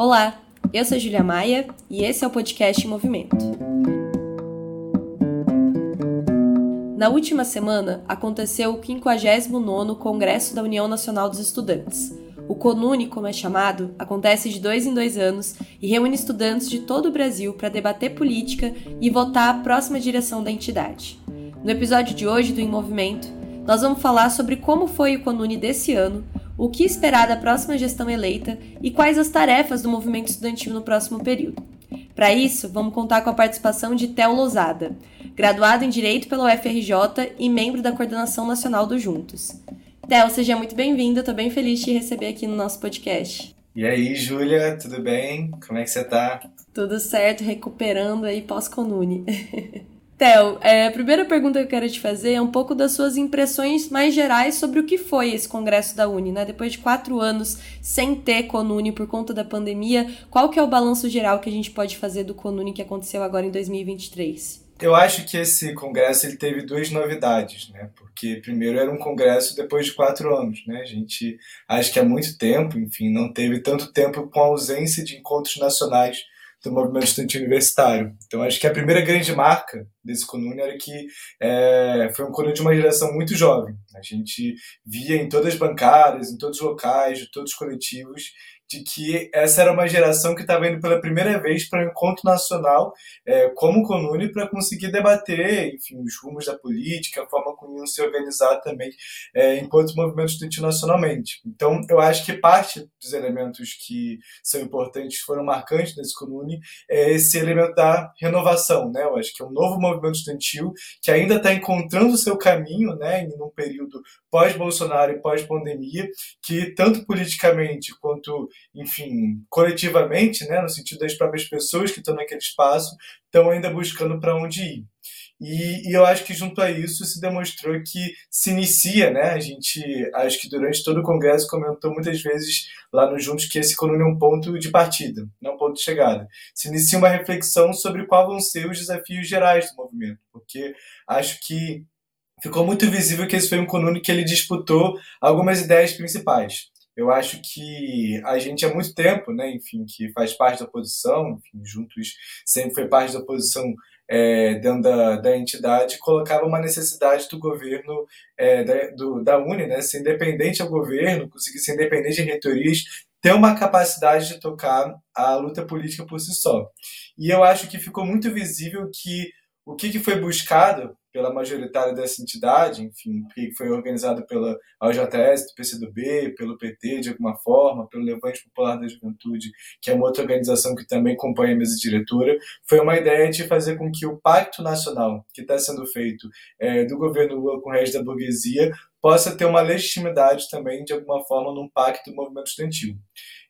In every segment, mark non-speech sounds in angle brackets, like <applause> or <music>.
Olá, eu sou Julia Maia e esse é o podcast em Movimento. Na última semana aconteceu o 59º Congresso da União Nacional dos Estudantes. O CONUNE, como é chamado, acontece de dois em dois anos e reúne estudantes de todo o Brasil para debater política e votar a próxima direção da entidade. No episódio de hoje do Em Movimento, nós vamos falar sobre como foi o CONUNE desse ano, o que esperar da próxima gestão eleita e quais as tarefas do movimento estudantil no próximo período. Para isso, vamos contar com a participação de Theo Lousada, graduado em Direito pela UFRJ e membro da Coordenação Nacional do Juntos. Theo, seja muito bem-vindo, estou bem feliz de te receber aqui no nosso podcast. E aí, Júlia, tudo bem? Como é que você está? Tudo certo, recuperando aí pós-Conune. <laughs> Theo, é, a primeira pergunta que eu quero te fazer é um pouco das suas impressões mais gerais sobre o que foi esse congresso da Uni, né? Depois de quatro anos sem ter Conune por conta da pandemia, qual que é o balanço geral que a gente pode fazer do Conune que aconteceu agora em 2023? Eu acho que esse congresso ele teve duas novidades, né? Porque primeiro era um congresso depois de quatro anos, né? A gente acho que há muito tempo, enfim, não teve tanto tempo com a ausência de encontros nacionais do movimento estudantil universitário. Então, acho que a primeira grande marca desse Conune era que é, foi um Conune de uma geração muito jovem. A gente via em todas as bancadas, em todos os locais, de todos os coletivos, de que essa era uma geração que estava indo pela primeira vez para um encontro nacional é, como Conune para conseguir debater, enfim, os rumos da política, a forma como iam se organizar também é, enquanto movimento estudantil nacionalmente. Então, eu acho que parte dos elementos que são importantes, foram marcantes nesse Conune, é esse elemento da renovação, né? Eu acho que é um novo movimento estudantil que ainda está encontrando o seu caminho, né, em um período pós-Bolsonaro e pós-pandemia, que tanto politicamente quanto enfim, coletivamente, né, no sentido das próprias pessoas que estão naquele espaço, estão ainda buscando para onde ir. E, e, eu acho que junto a isso se demonstrou que se inicia, né? A gente, acho que durante todo o congresso comentou muitas vezes lá no Juntos que esse coluna é um ponto de partida, não um ponto de chegada. Se inicia uma reflexão sobre quais vão ser os desafios gerais do movimento, porque acho que ficou muito visível que esse foi um coluna que ele disputou algumas ideias principais. Eu acho que a gente há muito tempo, né, enfim, que faz parte da oposição, enfim, juntos sempre foi parte da oposição é, dentro da, da entidade, colocava uma necessidade do governo, é, da, do, da Uni, né, ser independente ao governo, conseguir ser independente de reitorias, ter uma capacidade de tocar a luta política por si só. E eu acho que ficou muito visível que o que, que foi buscado pela majoritária dessa entidade, enfim, que foi organizado pela OJS, do PCdoB, pelo PT de alguma forma, pelo Levante Popular da Juventude, que é uma outra organização que também acompanha a mesa diretora, foi uma ideia de fazer com que o pacto nacional que está sendo feito é, do governo Lula com o resto da burguesia possa ter uma legitimidade também, de alguma forma, num pacto do movimento estudantil.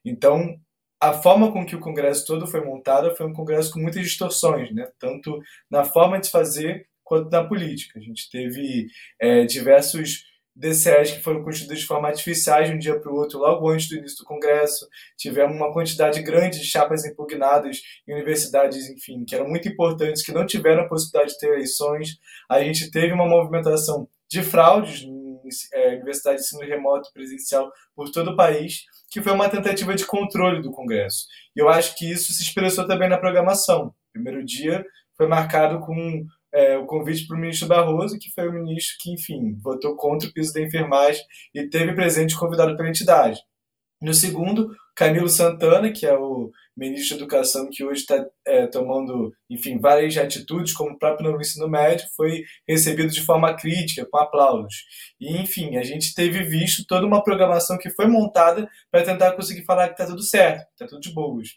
Então, a forma com que o Congresso todo foi montado foi um Congresso com muitas distorções, né? tanto na forma de fazer quanto na política. A gente teve é, diversos DCEs que foram constituídos de forma artificial de um dia para o outro, logo antes do início do Congresso. Tivemos uma quantidade grande de chapas impugnadas em universidades, enfim, que eram muito importantes, que não tiveram a possibilidade de ter eleições. A gente teve uma movimentação de fraudes é, universidade de ensino remoto presencial por todo o país, que foi uma tentativa de controle do Congresso. E eu acho que isso se expressou também na programação. O primeiro dia foi marcado com é, o convite para o ministro Barroso, que foi o ministro que, enfim, votou contra o piso da enfermagem e teve presente convidado pela entidade. No segundo, Camilo Santana, que é o ministro da Educação que hoje está é, tomando, enfim, várias atitudes, como o próprio no ensino médio, foi recebido de forma crítica, com aplausos. E, enfim, a gente teve visto toda uma programação que foi montada para tentar conseguir falar que está tudo certo, está tudo de boas.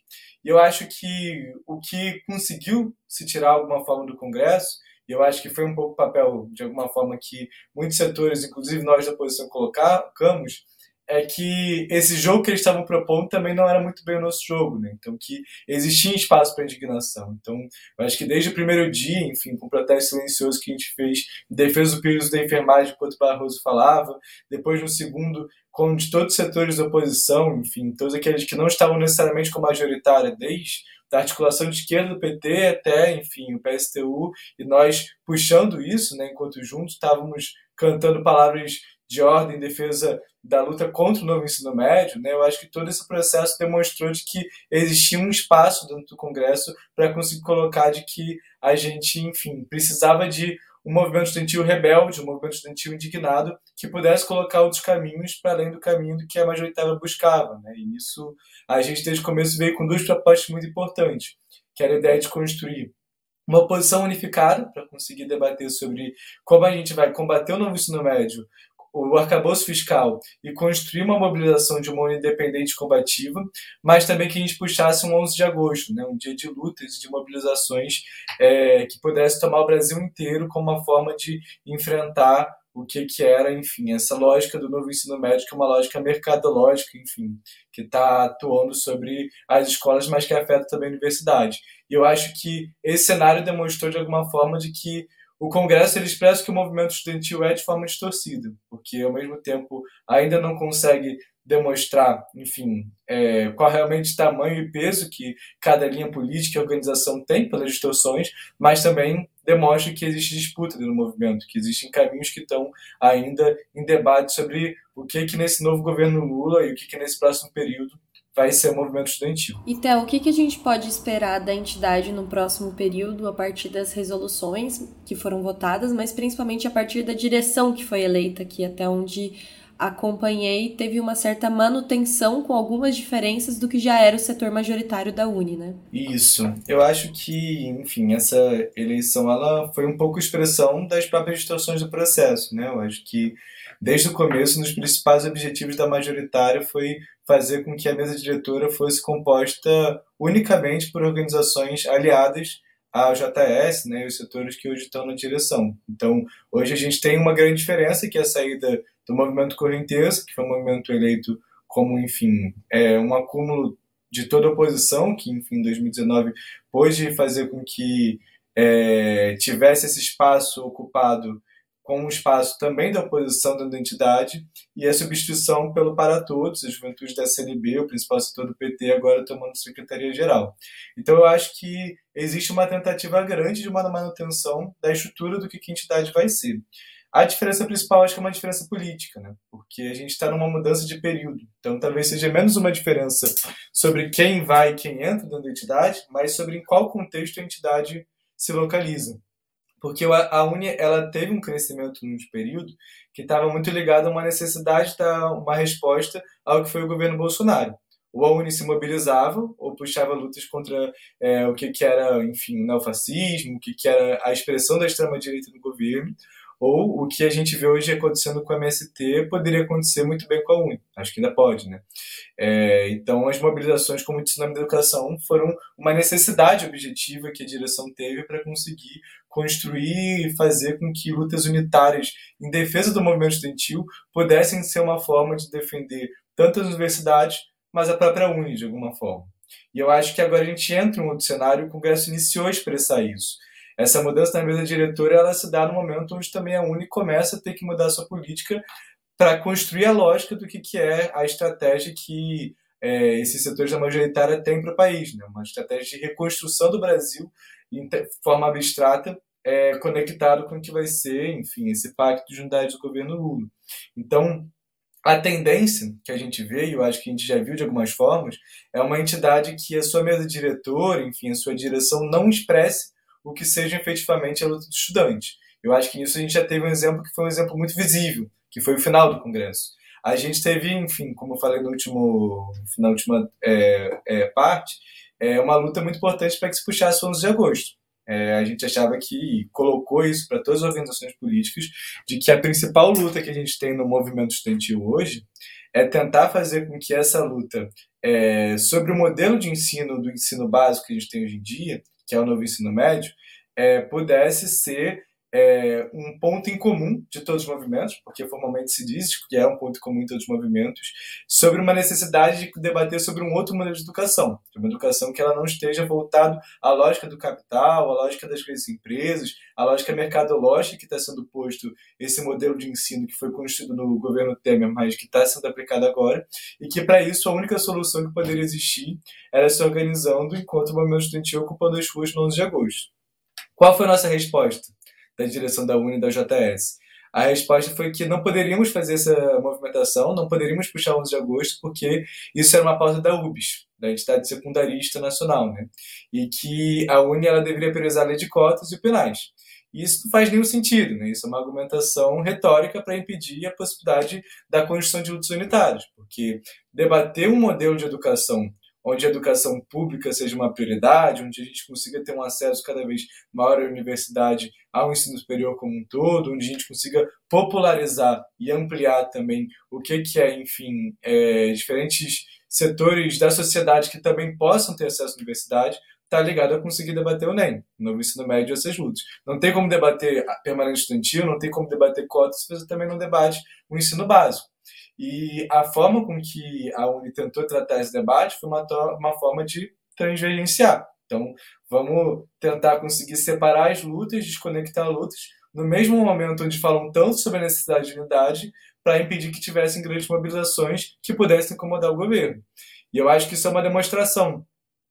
E eu acho que o que conseguiu se tirar alguma forma do Congresso, e eu acho que foi um pouco o papel, de alguma forma, que muitos setores, inclusive nós da oposição, colocamos, é que esse jogo que eles estavam propondo também não era muito bem o nosso jogo, né? Então que existia espaço para indignação. Então, eu acho que desde o primeiro dia, enfim, com o protesto silencioso que a gente fez em defesa do piso da enfermagem, enquanto o Barroso falava, depois no segundo, com de todos os setores da oposição, enfim, todos aqueles que não estavam necessariamente com majoritária, desde da articulação de esquerda do PT até, enfim, o PSTU, e nós puxando isso, né, enquanto juntos estávamos cantando palavras de ordem em defesa da luta contra o novo ensino médio, né, eu acho que todo esse processo demonstrou de que existia um espaço dentro do Congresso para conseguir colocar de que a gente, enfim, precisava de um movimento estudantil rebelde, um movimento estudantil indignado, que pudesse colocar outros caminhos para além do caminho do que a majoritária buscava. Né? E isso a gente desde o começo veio com duas propostas muito importantes, que era a ideia de construir uma oposição unificada para conseguir debater sobre como a gente vai combater o novo ensino médio, o arcabouço fiscal e construir uma mobilização de uma independente combativa, mas também que a gente puxasse um 11 de agosto, né, um dia de lutas e de mobilizações é, que pudesse tomar o Brasil inteiro como uma forma de enfrentar o que, que era, enfim, essa lógica do novo ensino médio, que é uma lógica mercadológica, enfim, que está atuando sobre as escolas, mas que afeta também a universidade. E eu acho que esse cenário demonstrou de alguma forma de que o Congresso ele expressa que o movimento estudantil é de forma distorcida, porque ao mesmo tempo ainda não consegue demonstrar, enfim, é, qual realmente tamanho e peso que cada linha política e organização tem pelas distorções, mas também demonstra que existe disputa do movimento, que existem caminhos que estão ainda em debate sobre o que que nesse novo governo Lula e o que que nesse próximo período vai ser o movimento estudantil. Então, o que, que a gente pode esperar da entidade no próximo período a partir das resoluções que foram votadas, mas principalmente a partir da direção que foi eleita aqui, até onde acompanhei, teve uma certa manutenção com algumas diferenças do que já era o setor majoritário da Uni, né? Isso. Eu acho que, enfim, essa eleição ela foi um pouco expressão das próprias distorções do processo, né? Eu acho que desde o começo, um dos principais objetivos da majoritária foi fazer com que a mesa diretora fosse composta unicamente por organizações aliadas ao JS, né, os setores que hoje estão na direção. Então, hoje a gente tem uma grande diferença, que é a saída do movimento correnteza, que foi um movimento eleito como, enfim, é, um acúmulo de toda a oposição, que, enfim, em 2019 pôde fazer com que é, tivesse esse espaço ocupado com um espaço também da oposição da identidade e a substituição pelo Para Todos, a juventude da CNB, o principal setor do PT, agora tomando secretaria-geral. Então, eu acho que existe uma tentativa grande de uma manutenção da estrutura do que a entidade vai ser. A diferença principal acho que é uma diferença política, né? porque a gente está numa mudança de período. Então, talvez seja menos uma diferença sobre quem vai e quem entra dentro da entidade, mas sobre em qual contexto a entidade se localiza porque a Uni ela teve um crescimento num período que estava muito ligado a uma necessidade de dar uma resposta ao que foi o governo Bolsonaro. Ou a Uni se mobilizava ou puxava lutas contra é, o que, que era, enfim, o neofascismo, o que, que era a expressão da extrema-direita no governo, ou o que a gente vê hoje acontecendo com a MST poderia acontecer muito bem com a UNE. Acho que ainda pode, né? É, então, as mobilizações como tsunami da educação foram uma necessidade objetiva que a direção teve para conseguir construir e fazer com que lutas unitárias em defesa do movimento estudantil pudessem ser uma forma de defender tanto as universidades, mas a própria UNE, de alguma forma. E eu acho que agora a gente entra em um outro cenário, o Congresso iniciou a expressar isso. Essa mudança na mesa diretora ela se dá no momento onde também a Uni começa a ter que mudar sua política para construir a lógica do que, que é a estratégia que é, esses setores da majoritária têm para o país, né? uma estratégia de reconstrução do Brasil em forma abstrata, é, conectado com o que vai ser, enfim, esse pacto de unidade do governo Lula. Então, a tendência que a gente vê, e eu acho que a gente já viu de algumas formas, é uma entidade que a sua mesa diretora, enfim, a sua direção não expresse o que seja efetivamente a luta do estudante. Eu acho que nisso a gente já teve um exemplo que foi um exemplo muito visível, que foi o final do Congresso. A gente teve, enfim, como eu falei no último, na última é, é, parte, é, uma luta muito importante para que se puxasse o 11 de agosto. É, a gente achava que colocou isso para todas as organizações políticas, de que a principal luta que a gente tem no movimento estudantil hoje é tentar fazer com que essa luta é, sobre o modelo de ensino do ensino básico que a gente tem hoje em dia que é o novo ensino médio, é, pudesse ser é, um ponto em comum de todos os movimentos, porque formalmente se diz que é um ponto em comum em todos os movimentos, sobre uma necessidade de debater sobre um outro modelo de educação, uma educação que ela não esteja voltada à lógica do capital, à lógica das grandes empresas, à lógica mercadológica que está sendo posto esse modelo de ensino que foi construído no governo Temer, mas que está sendo aplicado agora, e que para isso a única solução que poderia existir era se organizando enquanto o movimento estudantil ocupando as ruas no 11 de agosto. Qual foi a nossa resposta? Da direção da Uni e da JS. a resposta foi que não poderíamos fazer essa movimentação, não poderíamos puxar o 11 de agosto, porque isso era uma pauta da UBS, da entidade secundarista nacional, né? e que a Uni ela deveria priorizar a lei de cotas e penais. E isso não faz nenhum sentido, né? Isso é uma argumentação retórica para impedir a possibilidade da construção de lutas unitárias, porque debater um modelo de educação onde a educação pública seja uma prioridade, onde a gente consiga ter um acesso cada vez maior à universidade, ao ensino superior como um todo, onde a gente consiga popularizar e ampliar também o que, que é, enfim, é, diferentes setores da sociedade que também possam ter acesso à universidade, está ligado a conseguir debater o NEM, o novo ensino médio, essas lutas. Não tem como debater permanente estudantil, não tem como debater cotas, se você também não debate o ensino básico. E a forma com que a Uni tentou tratar esse debate foi uma, uma forma de transverenciar. Então, vamos tentar conseguir separar as lutas, desconectar lutas, no mesmo momento onde falam tanto sobre a necessidade de unidade, para impedir que tivessem grandes mobilizações que pudessem incomodar o governo. E eu acho que isso é uma demonstração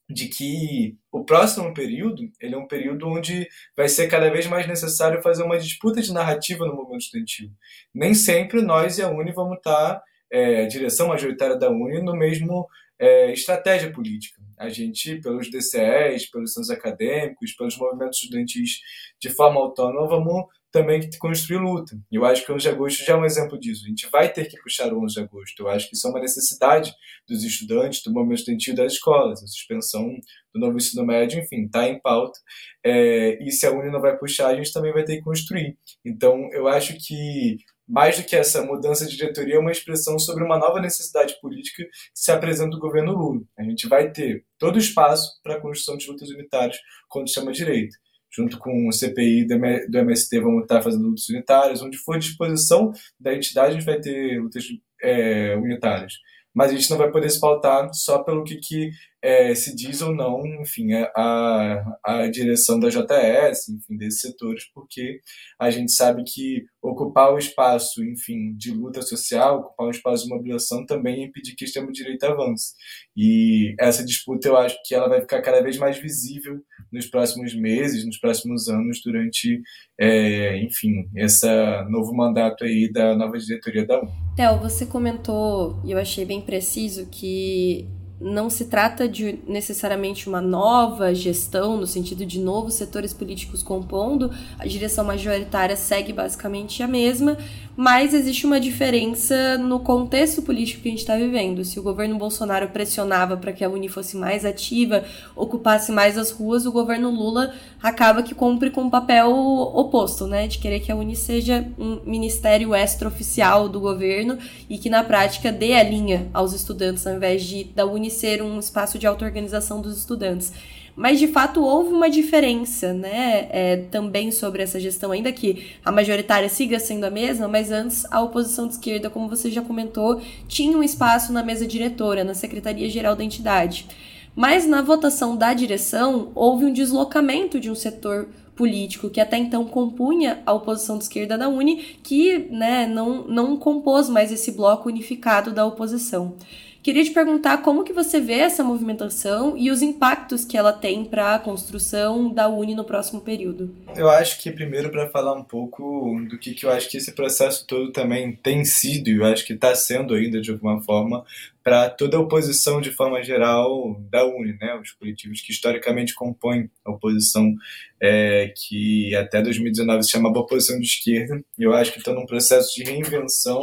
de que o próximo período ele é um período onde vai ser cada vez mais necessário fazer uma disputa de narrativa no movimento estudantil. Nem sempre nós e a Uni vamos estar, é, a direção majoritária da Uni, no mesmo é, estratégia política. A gente, pelos DCEs, pelos centros acadêmicos, pelos movimentos estudantis de forma autônoma, vamos também construir luta. E eu acho que o 11 de agosto já é um exemplo disso. A gente vai ter que puxar o 11 de agosto. Eu acho que isso é uma necessidade dos estudantes, do movimento estudantil das escolas. A suspensão do novo ensino médio, enfim, está em pauta. É, e se a Uni não vai puxar, a gente também vai ter que construir. Então, eu acho que mais do que essa mudança de diretoria, é uma expressão sobre uma nova necessidade política que se apresenta do governo Lula. A gente vai ter todo o espaço para a construção de lutas unitárias quando chama direito junto com o CPI do MST, vamos estar fazendo lutas unitárias. Onde for disposição da entidade, a gente vai ter lutas é, unitárias. Mas a gente não vai poder se pautar só pelo que, que é, se diz ou não, enfim, a, a direção da JS, enfim, desses setores, porque a gente sabe que ocupar o espaço, enfim, de luta social, ocupar o espaço de mobilização também é impedir que o extremo-direita avance. E essa disputa, eu acho que ela vai ficar cada vez mais visível nos próximos meses, nos próximos anos, durante, é, enfim, esse novo mandato aí da nova diretoria da UNE. Theo, você comentou, e eu achei bem preciso, que não se trata de necessariamente uma nova gestão, no sentido de novos setores políticos compondo, a direção majoritária segue basicamente a mesma, mas existe uma diferença no contexto político que a gente está vivendo. Se o governo Bolsonaro pressionava para que a Uni fosse mais ativa, ocupasse mais as ruas, o governo Lula acaba que cumpre com o um papel oposto, né, de querer que a Uni seja um ministério extraoficial do governo e que na prática dê a linha aos estudantes, ao invés de da Uni ser um espaço de auto-organização dos estudantes. Mas de fato houve uma diferença, né? É, também sobre essa gestão, ainda que a majoritária siga sendo a mesma, mas antes a oposição de esquerda, como você já comentou, tinha um espaço na mesa diretora, na Secretaria-Geral da entidade. Mas na votação da direção, houve um deslocamento de um setor político que até então compunha a oposição de esquerda da Uni, que né, não, não compôs mais esse bloco unificado da oposição. Queria te perguntar como que você vê essa movimentação e os impactos que ela tem para a construção da Uni no próximo período. Eu acho que primeiro para falar um pouco do que, que eu acho que esse processo todo também tem sido e eu acho que está sendo ainda de alguma forma para toda a oposição de forma geral da Uni, né? Os coletivos que historicamente compõem a oposição é, que até 2019 se chamava oposição de esquerda. Eu acho que estão num processo de reinvenção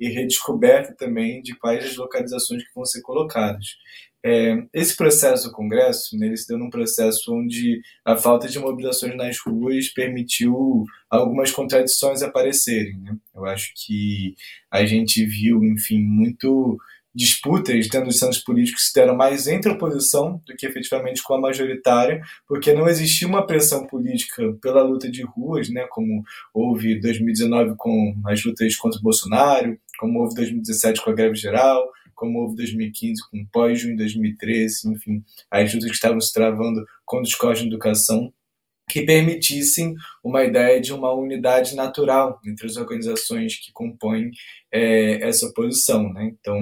e redescoberta também de quais as localizações que vão ser colocadas. É, esse processo do Congresso, né, ele se deu num processo onde a falta de mobilizações nas ruas permitiu algumas contradições aparecerem. Né? Eu acho que a gente viu, enfim, muito disputas dentro dos centros políticos se deram mais entre a oposição do que efetivamente com a majoritária, porque não existia uma pressão política pela luta de ruas, né, como houve em 2019 com as lutas contra o Bolsonaro, como houve em 2017 com a greve geral, como houve em 2015 com pós-junho 2013, enfim, as lutas que estavam se travando contra os códigos de educação que permitissem uma ideia de uma unidade natural entre as organizações que compõem é, essa oposição. Né? Então,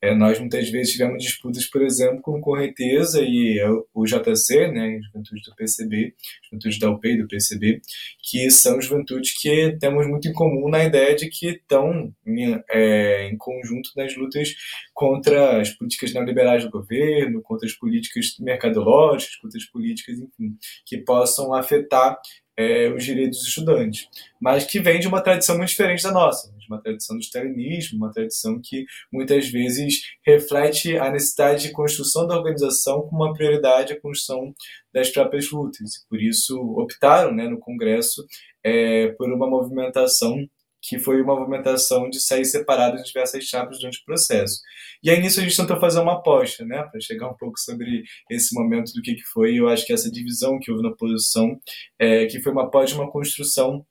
É, nós muitas vezes tivemos disputas, por exemplo, com Correnteza e o JC, né, Juventude do PCB, Juventude da UP e do PCB, que são juventudes que temos muito em comum na ideia de que estão em, é, em conjunto nas lutas contra as políticas neoliberais do governo, contra as políticas mercadológicas, contra as políticas, enfim, que possam afetar é, os direitos dos estudantes, mas que vem de uma tradição muito diferente da nossa, de uma tradição do stalinismo, uma tradição que muitas vezes reflete a necessidade de construção da organização com uma prioridade a construção das próprias lutas. Por isso optaram, né, no Congresso, é, por uma movimentação que foi uma movimentação de sair separado de diversas chapas durante o processo. E aí nisso a gente tentou fazer uma aposta, né, para chegar um pouco sobre esse momento do que, que foi. Eu acho que essa divisão que houve na oposição, é, que foi uma aposta de uma construção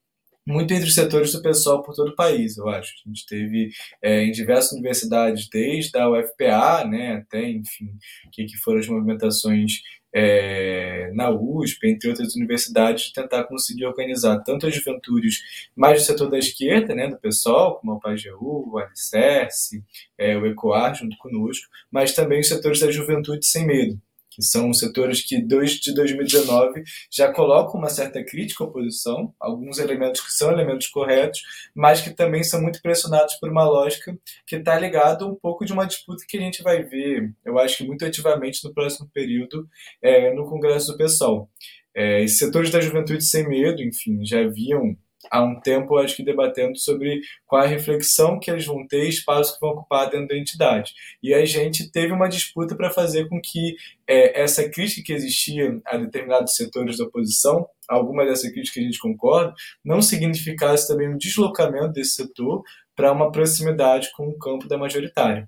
muito entre os setores do pessoal por todo o país, eu acho. A gente teve é, em diversas universidades, desde a UFPA, né, até, enfim, que, que foram as movimentações é, na USP, entre outras universidades, tentar conseguir organizar tanto as juventudes mais do setor da esquerda, né, do PSOL, como o PAGEU, o Alicerce, é, o ECOAR, junto conosco, mas também os setores da juventude sem medo, que são setores que desde 2019 já colocam uma certa crítica à oposição, alguns elementos que são elementos corretos, mas que também são muito pressionados por uma lógica que está ligada um pouco de uma disputa que a gente vai ver, eu acho que muito ativamente no próximo período é, no Congresso do PSOL. É, esses setores da juventude sem medo, enfim, já haviam há um tempo, acho que debatendo sobre qual a reflexão que eles vão ter, espaço que vão ocupar dentro da entidade. E a gente teve uma disputa para fazer com que é, essa crítica que existia a determinados setores da oposição, alguma dessa crítica a gente concorda, não significasse também um deslocamento desse setor para uma proximidade com o campo da majoritária.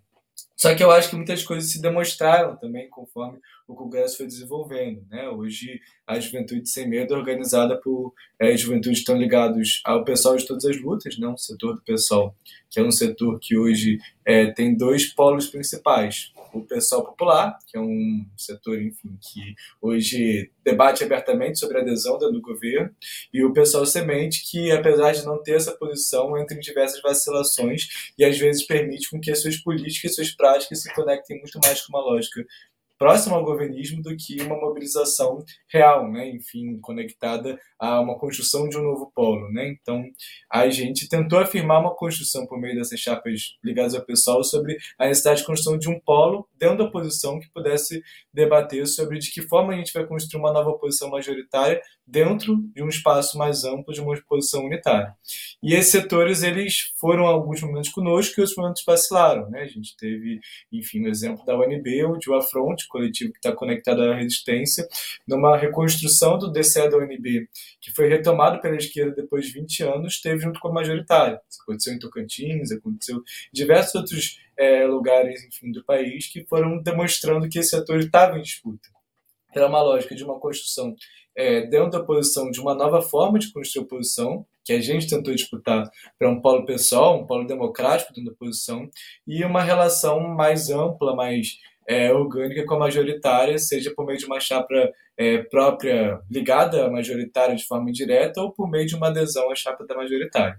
Só que eu acho que muitas coisas se demonstraram também conforme o Congresso foi desenvolvendo. Né? Hoje, a Juventude Sem Medo é organizada por é, juventudes que estão ligados ao pessoal de todas as lutas, né? um setor do pessoal, que é um setor que hoje é, tem dois polos principais o pessoal popular, que é um setor, enfim, que hoje debate abertamente sobre a adesão do governo, e o pessoal semente, que apesar de não ter essa posição, entra em diversas vacilações e às vezes permite com que as suas políticas e suas práticas se conectem muito mais com uma lógica próxima ao governismo do que uma mobilização real, né? enfim, conectada a uma construção de um novo polo. Né? Então, a gente tentou afirmar uma construção por meio dessas chapas ligadas ao pessoal sobre a necessidade de construção de um polo dentro da oposição que pudesse debater sobre de que forma a gente vai construir uma nova oposição majoritária dentro de um espaço mais amplo de uma oposição unitária. E esses setores, eles foram alguns momentos conosco e outros momentos vacilaram. Né? A gente teve, enfim, o exemplo da UNB, o Joa Front, coletivo que está conectado à resistência, numa reconstrução do DCE da UNB, que foi retomado pela esquerda depois de 20 anos, teve junto com a majoritária. Isso aconteceu em Tocantins, aconteceu em diversos outros é, lugares enfim, do país que foram demonstrando que esse setor estava em disputa. Era uma lógica de uma construção é, dentro da oposição de uma nova forma de construir oposição, que a gente tentou disputar para um polo pessoal, um polo democrático dentro da oposição, e uma relação mais ampla, mais é, orgânica com a majoritária, seja por meio de uma chapa é, própria ligada à majoritária de forma indireta ou por meio de uma adesão à chapa da majoritária.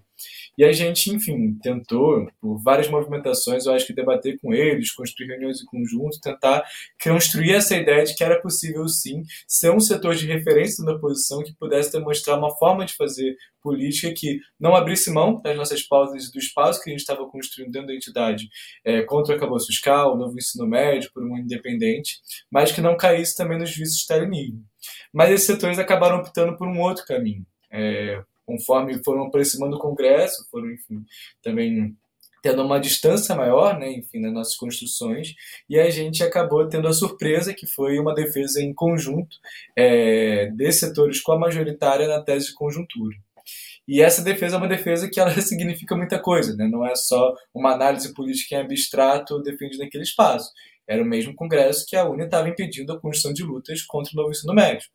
E a gente, enfim, tentou, por várias movimentações, eu acho que debater com eles, construir reuniões em conjunto, tentar construir essa ideia de que era possível, sim, ser um setor de referência da oposição que pudesse demonstrar uma forma de fazer política que não abrisse mão das nossas pautas e do espaço que a gente estava construindo dentro da entidade é, contra o acabouço fiscal, o novo ensino médio, por um independente, mas que não caísse também nos vícios de stalinismo. Mas esses setores acabaram optando por um outro caminho. É, conforme foram aproximando do Congresso, foram, enfim, também tendo uma distância maior, né, enfim, nas nossas construções, e a gente acabou tendo a surpresa que foi uma defesa em conjunto é, setores com a majoritária na tese de conjuntura. E essa defesa é uma defesa que ela <laughs> significa muita coisa, né? não é só uma análise política em abstrato defendida naquele espaço. Era o mesmo Congresso que a UNE estava impedindo a construção de lutas contra o novo ensino médio.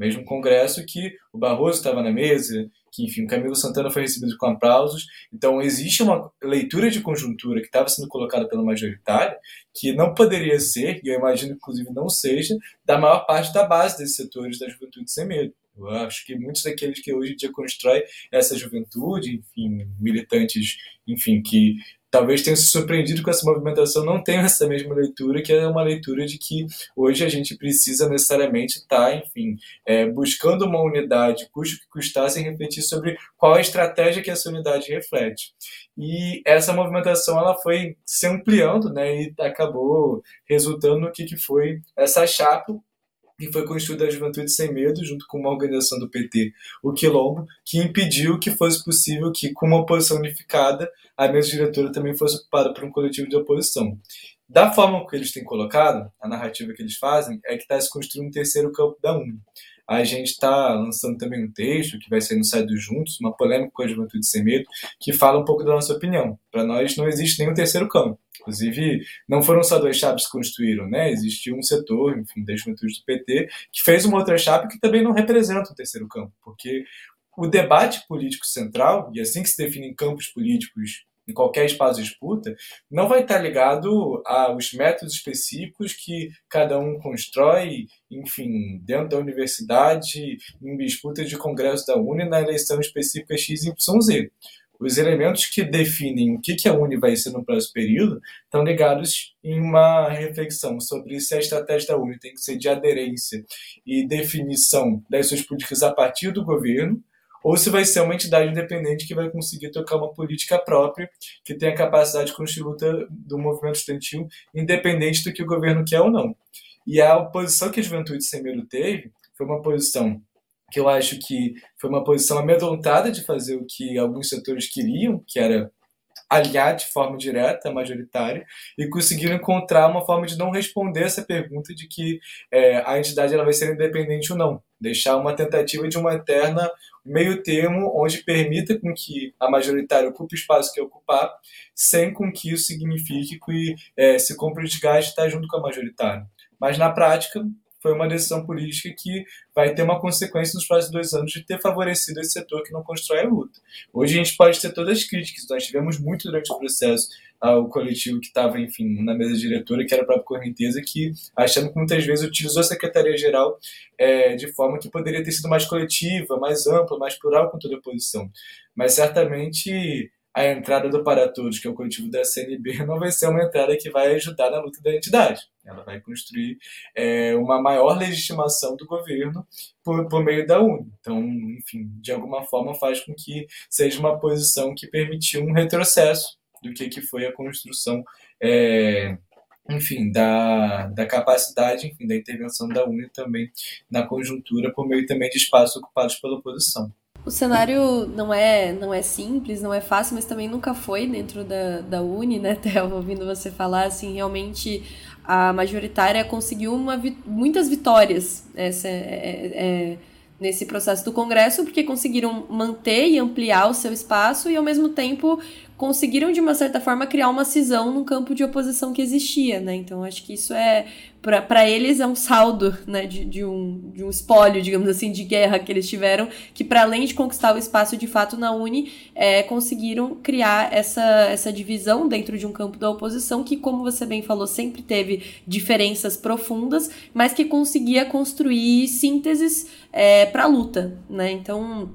Mesmo Congresso que o Barroso estava na mesa, que, enfim, o Camilo Santana foi recebido com aplausos. Então, existe uma leitura de conjuntura que estava sendo colocada pela majoritária, que não poderia ser, e eu imagino, inclusive, não seja, da maior parte da base desses setores da juventude sem medo. Eu acho que muitos daqueles que hoje em dia constroem essa juventude, enfim, militantes, enfim, que talvez tenham se surpreendido com essa movimentação, não tenham essa mesma leitura, que é uma leitura de que hoje a gente precisa necessariamente estar, tá, enfim, é, buscando uma unidade, custe o que custar, sem refletir sobre qual a estratégia que essa unidade reflete. E essa movimentação ela foi se ampliando né, e acabou resultando no que, que foi essa chapa que foi construída a Juventude Sem Medo, junto com uma organização do PT, o Quilombo, que impediu que fosse possível que, com uma oposição unificada, a mesa diretora também fosse ocupada por um coletivo de oposição. Da forma que eles têm colocado, a narrativa que eles fazem é que está se construindo um terceiro campo da UNE. A gente está lançando também um texto que vai sair no site do Juntos, uma polêmica com a Juventude Sem Medo, que fala um pouco da nossa opinião. Para nós não existe nenhum terceiro campo. Inclusive, não foram só dois chapas que construíram, né? Existiu um setor, enfim, da juventude do PT, que fez uma outra chapa que também não representa o terceiro campo, porque o debate político central, e assim que se definem campos políticos em qualquer espaço de disputa, não vai estar ligado aos métodos específicos que cada um constrói, enfim, dentro da universidade, em disputa de congresso da UNE, na eleição específica XYZ os elementos que definem o que, que a Uni vai ser no próximo período estão ligados em uma reflexão sobre se a estratégia da Uni tem que ser de aderência e definição das suas políticas a partir do governo, ou se vai ser uma entidade independente que vai conseguir tocar uma política própria, que tem a capacidade de construir luta do movimento estudantil, independente do que o governo quer ou não. E a oposição que a Juventude Sem teve foi uma posição que eu acho que foi uma posição amedrontada de fazer o que alguns setores queriam, que era aliar de forma direta, majoritária, e conseguiram encontrar uma forma de não responder essa pergunta de que é, a entidade ela vai ser independente ou não. Deixar uma tentativa de uma eterna meio termo onde permita com que a majoritária ocupe o espaço que ocupar, sem com que isso signifique que é, se compre o desgaste estar junto com a majoritária. Mas na prática, foi uma decisão política que vai ter uma consequência nos próximos dois anos de ter favorecido esse setor que não constrói a luta. Hoje a gente pode ter todas as críticas, nós tivemos muito durante o processo ao coletivo que estava, enfim, na mesa diretora, que era a própria Correnteza, que achando que muitas vezes utilizou a Secretaria-Geral é, de forma que poderia ter sido mais coletiva, mais ampla, mais plural com toda a oposição. Mas certamente a entrada do Para Todos, que é o coletivo da CNB, <laughs> não vai ser uma entrada que vai ajudar na luta da entidade. Ela vai construir é, uma maior legitimação do governo por, por meio da UNE. Então, enfim, de alguma forma faz com que seja uma posição que permitiu um retrocesso do que, que foi a construção, é, enfim, da, da capacidade, enfim, da intervenção da UNE também na conjuntura por meio também de espaços ocupados pela oposição. O cenário não é, não é simples, não é fácil, mas também nunca foi dentro da, da Uni, né, <laughs> Théo? Ouvindo você falar, assim, realmente a majoritária conseguiu uma, muitas vitórias essa, é, é, é, nesse processo do Congresso, porque conseguiram manter e ampliar o seu espaço e, ao mesmo tempo, conseguiram, de uma certa forma, criar uma cisão no campo de oposição que existia, né? Então, acho que isso é, para eles, é um saldo, né, de, de, um, de um espólio, digamos assim, de guerra que eles tiveram, que para além de conquistar o espaço de fato na Uni, é, conseguiram criar essa, essa divisão dentro de um campo da oposição que, como você bem falou, sempre teve diferenças profundas, mas que conseguia construir sínteses é, para a luta, né? Então,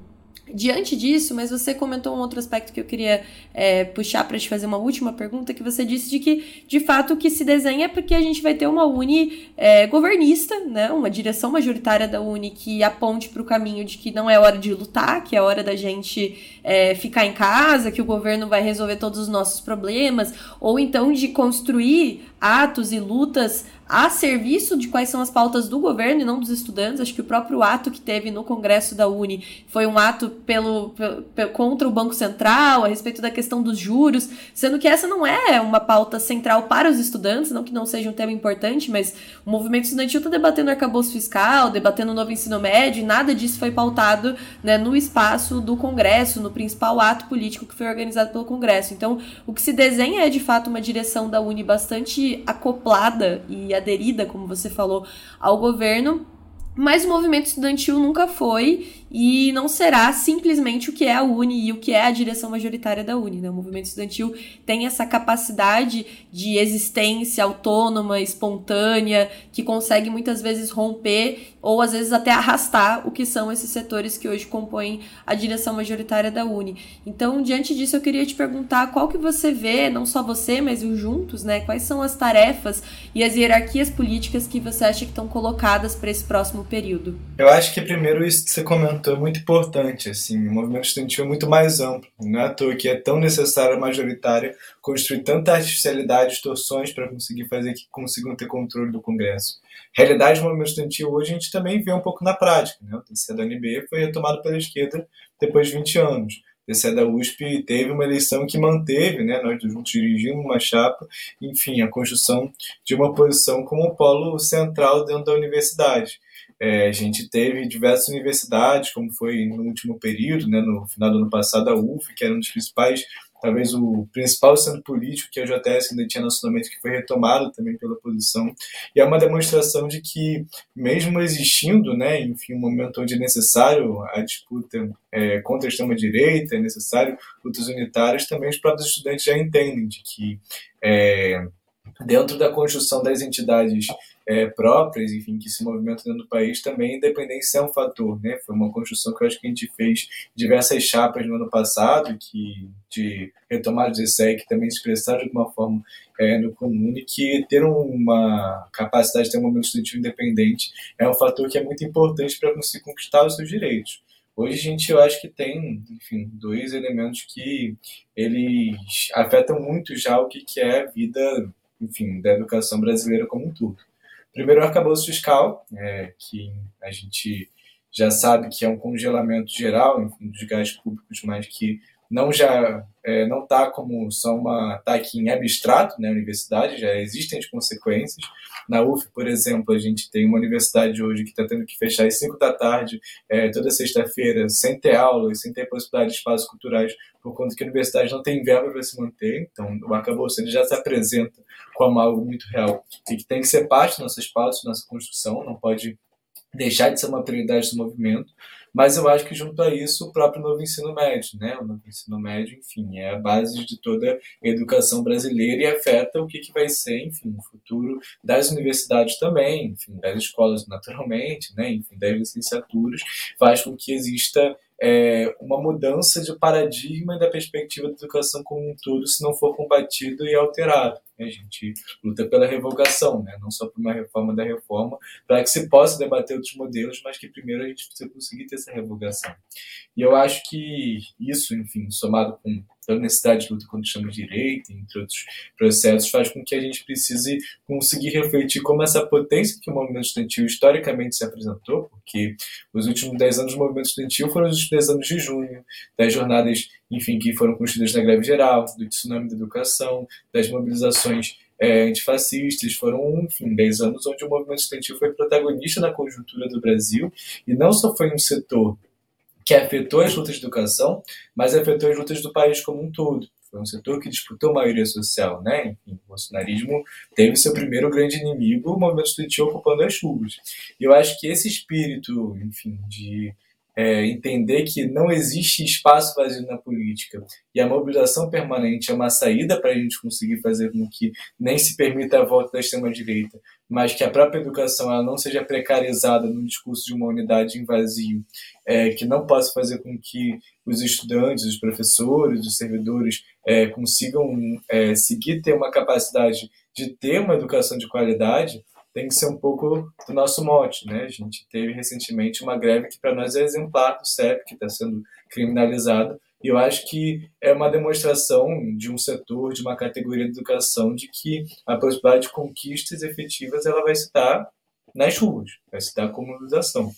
Diante disso, mas você comentou um outro aspecto que eu queria é, puxar para te fazer uma última pergunta, que você disse de que, de fato, o que se desenha é porque a gente vai ter uma Uni é, governista, né, uma direção majoritária da Uni que aponte para o caminho de que não é hora de lutar, que é hora da gente é, ficar em casa, que o governo vai resolver todos os nossos problemas, ou então de construir atos e lutas a serviço de quais são as pautas do governo e não dos estudantes. Acho que o próprio ato que teve no Congresso da Uni foi um ato pelo, pelo, contra o Banco Central, a respeito da questão dos juros, sendo que essa não é uma pauta central para os estudantes, não que não seja um tema importante, mas o movimento estudantil está debatendo arcabouço fiscal, debatendo o novo ensino médio, e nada disso foi pautado né, no espaço do Congresso, no principal ato político que foi organizado pelo Congresso. Então, o que se desenha é de fato uma direção da Uni bastante acoplada e aderida, como você falou, ao governo, mas o movimento estudantil nunca foi e não será simplesmente o que é a Uni e o que é a direção majoritária da Uni. Né? O movimento estudantil tem essa capacidade de existência autônoma, espontânea, que consegue muitas vezes romper ou às vezes até arrastar o que são esses setores que hoje compõem a direção majoritária da Uni. Então, diante disso, eu queria te perguntar qual que você vê, não só você, mas os juntos, né? Quais são as tarefas e as hierarquias políticas que você acha que estão colocadas para esse próximo período? Eu acho que primeiro isso que você comentou é muito importante, assim, o movimento estudantil é muito mais amplo, não é à toa que é tão necessária a majoritária construir tanta artificialidade, distorções para conseguir fazer que consigam ter controle do Congresso realidade do movimento estudantil hoje a gente também vê um pouco na prática. Né? O TCE da UNB foi retomado pela esquerda depois de 20 anos. O TCE da USP teve uma eleição que manteve, né, nós juntos dirigindo uma chapa, enfim, a construção de uma posição como polo central dentro da universidade. É, a gente teve diversas universidades, como foi no último período, né, no final do ano passado, a UF, que era um dos principais talvez o principal centro político que a JS ainda tinha nacionalmente, que foi retomado também pela oposição. E é uma demonstração de que, mesmo existindo, né, enfim, um momento onde é necessário a disputa é, contra a extrema-direita, é necessário lutas unitárias, também os próprios estudantes já entendem de que, é, dentro da construção das entidades é, próprias, enfim, que se movimentam dentro do país, também a independência é um fator, né? Foi uma construção que eu acho que a gente fez diversas chapas no ano passado, que de retomada de SEC também se expressaram de alguma forma é, no comune, que ter uma capacidade de ter um movimento estudantil independente é um fator que é muito importante para conseguir conquistar os seus direitos. Hoje a gente, eu acho que tem, enfim, dois elementos que eles afetam muito já o que, que é a vida, enfim, da educação brasileira como um todo. Primeiro, o arcabouço fiscal, é, que a gente já sabe que é um congelamento geral enfim, dos gastos públicos, mas que não já é, não está como só uma tá aqui em abstrato na né, universidade, já existem as consequências. Na UF, por exemplo, a gente tem uma universidade hoje que está tendo que fechar às 5 da tarde, é, toda sexta-feira, sem ter aulas, sem ter possibilidade de espaços culturais, por conta que a universidade não tem verba para se manter. Então, o arcabouço ele já se apresenta como algo muito real e que tem que ser parte do nosso espaço, nossa construção, não pode deixar de ser uma prioridade do movimento. Mas eu acho que junto a isso o próprio novo ensino médio, né? O novo ensino médio, enfim, é a base de toda a educação brasileira e afeta o que, que vai ser, enfim, o futuro das universidades também, enfim, das escolas naturalmente, né? Enfim, das licenciaturas, faz com que exista é, uma mudança de paradigma da perspectiva da educação como um todo se não for combatido e alterado. A gente luta pela revogação, né? não só por uma reforma da reforma, para que se possa debater outros modelos, mas que primeiro a gente precisa conseguir ter essa revogação. E eu acho que isso, enfim, somado com a necessidade de luta contra o chama de direita, entre outros processos, faz com que a gente precise conseguir refletir como essa potência que o movimento estudantil historicamente se apresentou, porque os últimos dez anos do movimento estudantil foram os dez anos de junho, das jornadas, enfim, que foram construídas na greve geral, do tsunami da educação, das mobilizações é, antifascistas, foram, enfim, 10 anos onde o movimento estudantil foi protagonista na conjuntura do Brasil, e não só foi um setor que afetou as lutas de educação, mas afetou as lutas do país como um todo. Foi um setor que disputou maioria social, né? Enfim, o bolsonarismo teve seu primeiro grande inimigo, o movimento estudantil ocupando as ruas. E eu acho que esse espírito, enfim, de é, entender que não existe espaço vazio na política. E a mobilização permanente é uma saída para a gente conseguir fazer com que nem se permita a volta da extrema-direita, mas que a própria educação ela não seja precarizada no discurso de uma unidade em vazio, é, que não possa fazer com que os estudantes, os professores, os servidores é, consigam é, seguir ter uma capacidade de ter uma educação de qualidade, tem que ser um pouco do nosso mote, né? A gente teve recentemente uma greve que para nós é exemplar do CEP, que está sendo criminalizado, e eu acho que é uma demonstração de um setor, de uma categoria de educação, de que a possibilidade de conquistas efetivas ela vai se nas ruas, vai se dar com mobilização.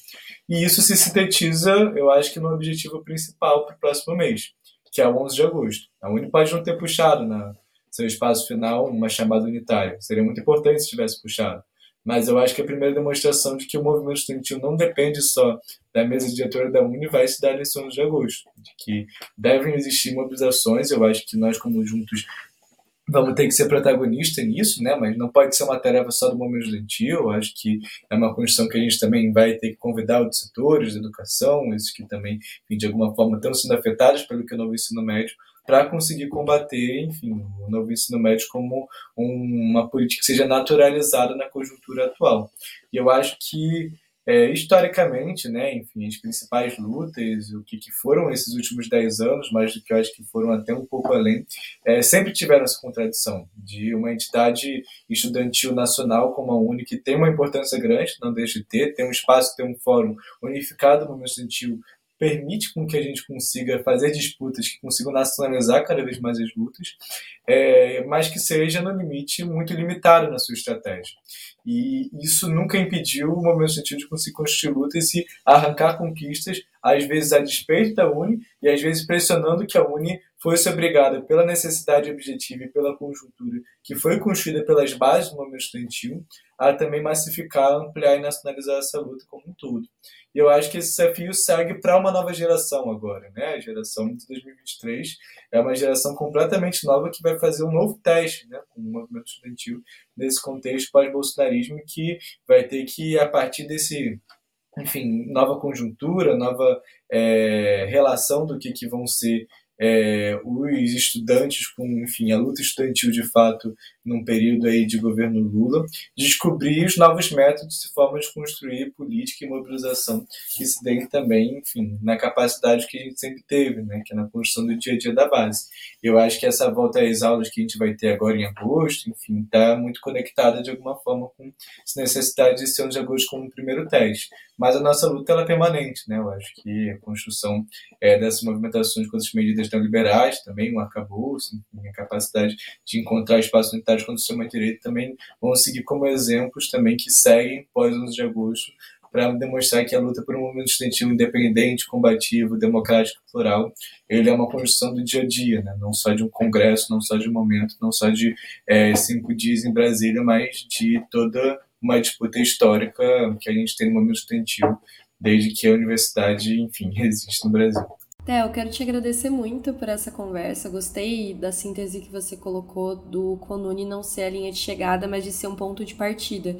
E isso se sintetiza, eu acho que no objetivo principal para o próximo mês, que é o 11 de agosto. A Uni pode não ter puxado na seu espaço final uma chamada unitária. Seria muito importante se tivesse puxado mas eu acho que a primeira demonstração de que o movimento estudantil não depende só da mesa diretora da Uni vai se dar nesse 11 de agosto, de que devem existir mobilizações, eu acho que nós como juntos vamos ter que ser protagonista nisso, né? Mas não pode ser uma tarefa só do momento estudantil. Acho que é uma condição que a gente também vai ter que convidar outros setores de educação, esses que também, de alguma forma, estão sendo afetados pelo que é novo ensino médio, para conseguir combater, enfim, o novo ensino médio como um, uma política que seja naturalizada na conjuntura atual. E eu acho que é, historicamente, né, enfim, as principais lutas, o que, que foram esses últimos dez anos, mais do que eu acho que foram até um pouco além, é, sempre tiveram essa contradição de uma entidade estudantil nacional como a UNI, que tem uma importância grande, não deixa de ter, tem um espaço, tem um fórum unificado no movimento estudantil permite com que a gente consiga fazer disputas que consigam nacionalizar cada vez mais as lutas, é, mas que seja, no limite, muito limitado na sua estratégia. E isso nunca impediu o movimento estudantil de conseguir construir lutas e arrancar conquistas, às vezes a despeito da Uni, e às vezes pressionando que a Uni obrigada, pela necessidade objetiva e pela conjuntura que foi construída pelas bases do movimento estudantil, a também massificar, ampliar e nacionalizar essa luta como um todo. E eu acho que esse desafio segue para uma nova geração agora, né? A geração de 2023 é uma geração completamente nova que vai fazer um novo teste, né? Com o movimento estudantil nesse contexto pós-bolsonarismo que vai ter que, a partir desse enfim, nova conjuntura, nova é, relação do que, que vão ser é, os estudantes com, enfim, a luta estudantil de fato num período aí de governo Lula, descobrir os novos métodos e formas de construir política e mobilização que se deem também, enfim, na capacidade que a gente sempre teve, né, que é na construção do dia a dia da base. Eu acho que essa volta às aulas que a gente vai ter agora em agosto, enfim, está muito conectada de alguma forma com essa necessidade de ser de agosto como primeiro teste. Mas a nossa luta ela é permanente, né? Eu acho que a construção é, dessas movimentações com as medidas neoliberais também, o arcabouço, enfim, a capacidade de encontrar espaço unitário contra o sistema direito também vão seguir como exemplos também que seguem pós 11 de agosto para demonstrar que a luta por um movimento estudantil independente, combativo, democrático, plural, ele é uma construção do dia a dia, né? não só de um congresso, não só de um momento, não só de é, cinco dias em Brasília, mas de toda uma disputa histórica que a gente tem no movimento estudantil desde que a universidade, enfim, existe no Brasil. Té, eu quero te agradecer muito por essa conversa. Gostei da síntese que você colocou do Conune não ser a linha de chegada, mas de ser um ponto de partida.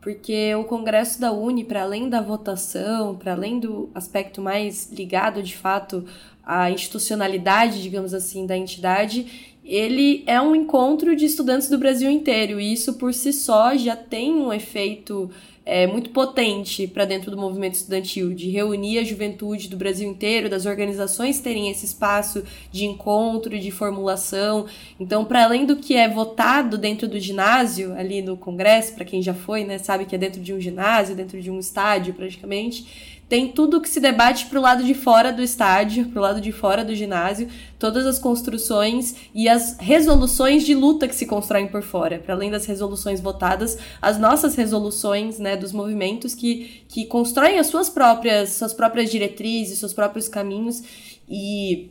Porque o Congresso da Uni, para além da votação, para além do aspecto mais ligado de fato à institucionalidade, digamos assim, da entidade, ele é um encontro de estudantes do Brasil inteiro. E isso por si só já tem um efeito é, muito potente para dentro do movimento estudantil, de reunir a juventude do Brasil inteiro, das organizações terem esse espaço de encontro, de formulação. Então, para além do que é votado dentro do ginásio, ali no Congresso, para quem já foi, né, sabe que é dentro de um ginásio, dentro de um estádio praticamente tem tudo que se debate pro lado de fora do estádio, pro lado de fora do ginásio, todas as construções e as resoluções de luta que se constroem por fora, para além das resoluções votadas, as nossas resoluções, né, dos movimentos que, que constroem as suas próprias, suas próprias diretrizes, seus próprios caminhos. E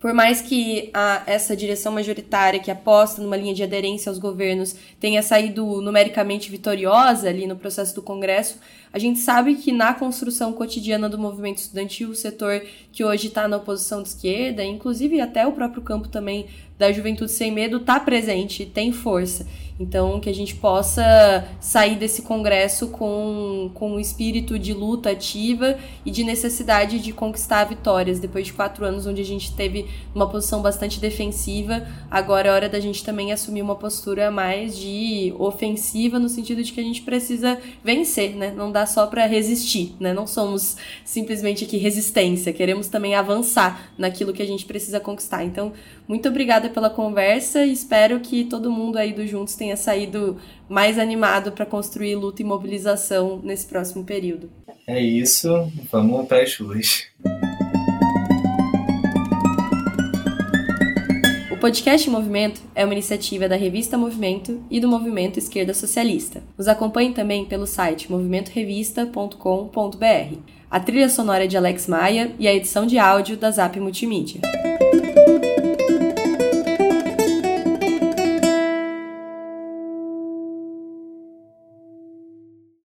por mais que a, essa direção majoritária que aposta numa linha de aderência aos governos tenha saído numericamente vitoriosa ali no processo do Congresso, a gente sabe que na construção cotidiana do movimento estudantil, o setor que hoje está na oposição de esquerda, inclusive até o próprio campo também da Juventude Sem Medo, está presente, tem força. Então, que a gente possa sair desse congresso com, com um espírito de luta ativa e de necessidade de conquistar vitórias. Depois de quatro anos onde a gente teve uma posição bastante defensiva, agora é hora da gente também assumir uma postura mais de ofensiva, no sentido de que a gente precisa vencer, né? Não dá só para resistir, né? Não somos simplesmente aqui resistência, queremos também avançar naquilo que a gente precisa conquistar. Então, muito obrigada pela conversa e espero que todo mundo aí do Juntos tenha saído mais animado para construir luta e mobilização nesse próximo período. É isso, vamos para as ruas. O podcast Movimento é uma iniciativa da revista Movimento e do Movimento Esquerda Socialista. Nos acompanhe também pelo site movimentorevista.com.br. A trilha sonora é de Alex Maia e a edição de áudio da Zap Multimídia.